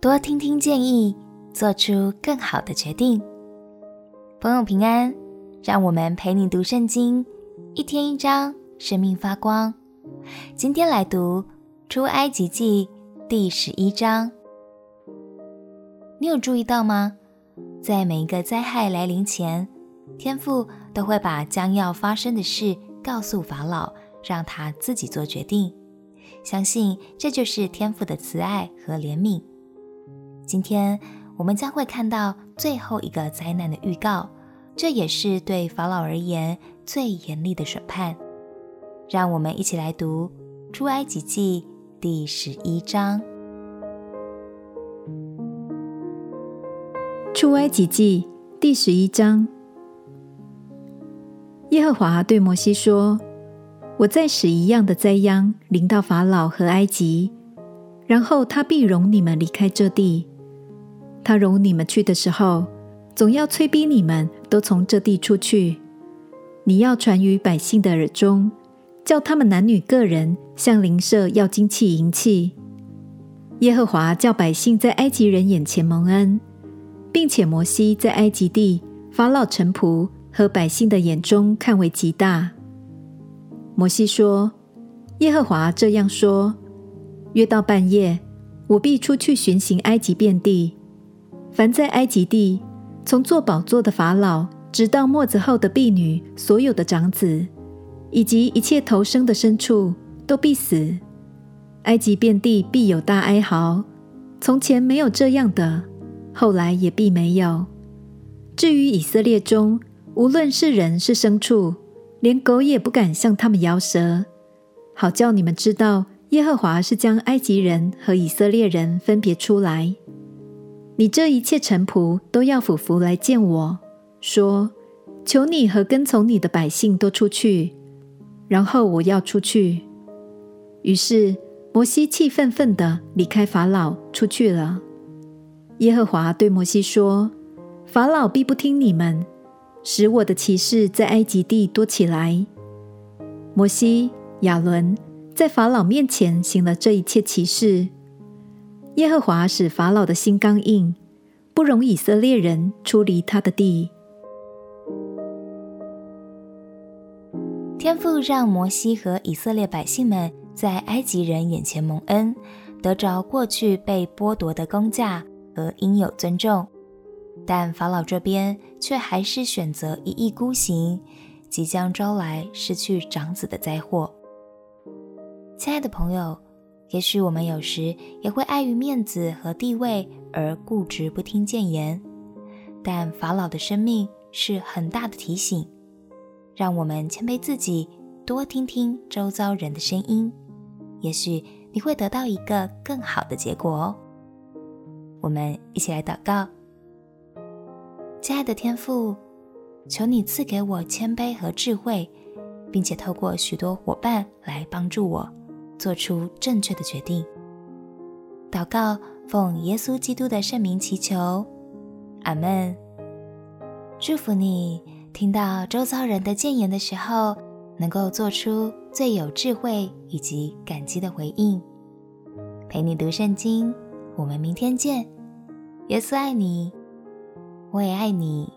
多听听建议，做出更好的决定。朋友平安，让我们陪你读圣经，一天一章，生命发光。今天来读出埃及记第十一章。你有注意到吗？在每一个灾害来临前，天父都会把将要发生的事告诉法老，让他自己做决定。相信这就是天父的慈爱和怜悯。今天我们将会看到最后一个灾难的预告，这也是对法老而言最严厉的审判。让我们一起来读《出埃及记》第十一章。《出埃及记》第十一章，耶和华对摩西说。我再使一样的灾殃临到法老和埃及，然后他必容你们离开这地。他容你们去的时候，总要催逼你们都从这地出去。你要传于百姓的耳中，叫他们男女各人向邻舍要金器银器。耶和华叫百姓在埃及人眼前蒙恩，并且摩西在埃及地法老臣仆和百姓的眼中看为极大。摩西说：“耶和华这样说：约到半夜，我必出去巡行埃及遍地。凡在埃及地，从坐宝座的法老，直到末子后的婢女，所有的长子，以及一切投生的牲畜，都必死。埃及遍地必有大哀嚎。从前没有这样的，后来也必没有。至于以色列中，无论是人是牲畜。”连狗也不敢向他们摇舌，好叫你们知道耶和华是将埃及人和以色列人分别出来。你这一切臣仆都要俯伏来见我，说：求你和跟从你的百姓都出去，然后我要出去。于是摩西气愤愤地离开法老出去了。耶和华对摩西说：法老必不听你们。使我的奇事在埃及地多起来。摩西、亚伦在法老面前行了这一切奇事。耶和华使法老的心刚硬，不容以色列人出离他的地。天父让摩西和以色列百姓们在埃及人眼前蒙恩，得着过去被剥夺的工价和应有尊重。但法老这边却还是选择一意孤行，即将招来失去长子的灾祸。亲爱的朋友，也许我们有时也会碍于面子和地位而固执不听谏言，但法老的生命是很大的提醒，让我们谦卑自己，多听听周遭人的声音，也许你会得到一个更好的结果哦。我们一起来祷告。亲爱的天父，求你赐给我谦卑和智慧，并且透过许多伙伴来帮助我做出正确的决定。祷告，奉耶稣基督的圣名祈求，阿门。祝福你，听到周遭人的谏言的时候，能够做出最有智慧以及感激的回应。陪你读圣经，我们明天见。耶稣爱你。我也爱你。